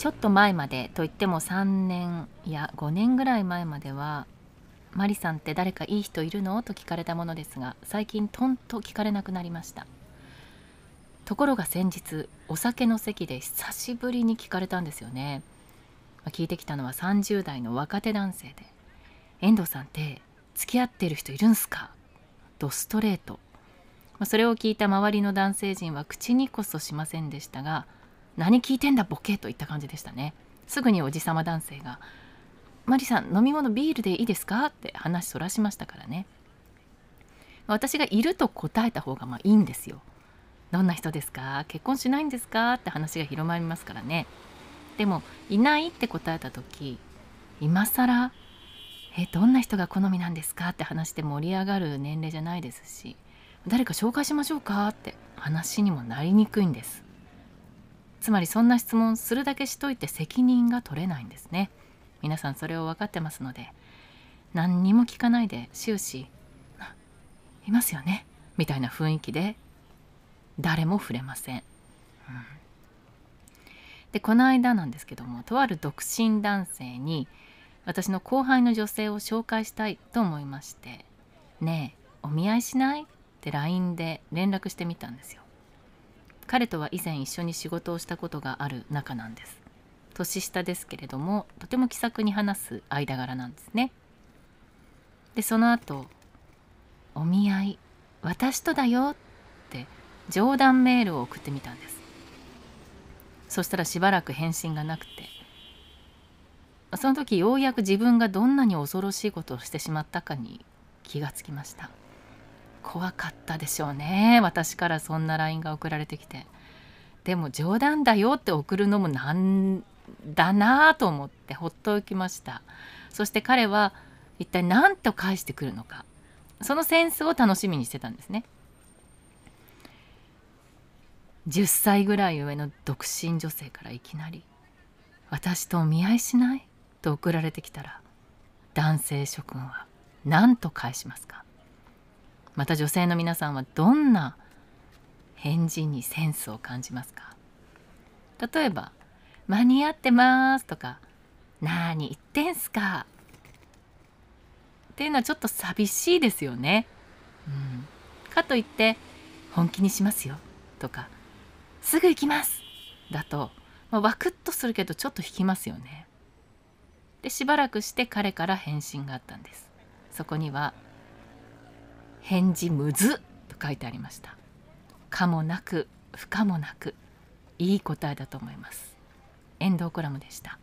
ちょっと前までといっても3年いや5年ぐらい前までは「マリさんって誰かいい人いるの?」と聞かれたものですが最近とんと聞かれなくなりましたところが先日お酒の席で久しぶりに聞かれたんですよね聞いてきたのは30代の若手男性で「遠藤さんって付き合ってる人いるんすか?」ドストレートそれを聞いた周りの男性陣は口にこそしませんでしたが何聞いてんだボケといった感じでしたね。すぐにおじさま男性が「マリさん飲み物ビールでいいですか?」って話そらしましたからね。私がいると答えた方がまあいいんですよ。どんな人ですか？結婚しないんですかって話が広まりますからね。でもいないって答えた時今更えどんな人が好みなんですかって話で盛り上がる年齢じゃないですし誰か紹介しましょうかって話にもなりにくいんです。つまりそんな質問するだけしといて責任が取れないんですね。皆さんそれを分かってますので何にも聞かないで終始「いますよね」みたいな雰囲気で誰も触れません、うん、でこの間なんですけどもとある独身男性に私の後輩の女性を紹介したいと思いまして「ねえお見合いしない?」って LINE で連絡してみたんですよ。彼とは以前一緒に仕事をしたことがある仲なんです。年下ですけれどもとても気さくに話す間柄なんですね。でその後お見合い私とだよ」って冗談メールを送ってみたんです。そしたらしばらく返信がなくてその時ようやく自分がどんなに恐ろしいことをしてしまったかに気がつきました。怖かったでしょうね。私からそんな LINE が送られてきて。でも冗談だよって送るのもなんだなと思ってほっときました。そして彼は一体何と返してくるのか。そのセンスを楽しみにしてたんですね。10歳ぐらい上の独身女性からいきなり「私とお見合いしない?」と送られてきたら男性諸君は何と返しますか？また女性の皆さんはどんな返事にセンスを感じますか？例えば「間に合ってます」とか「何言ってんすか」っていうのはちょっと寂しいですよね。うん、かといって「本気にしますよ」とか「すぐ行きます」だと、まあ、ワクッとするけどちょっと引きますよね。でしばらくして彼から返信があったんです。そこには返事むずと書いてありました。かもなく不可もなくいい答えだと思います。遠藤コラムでした。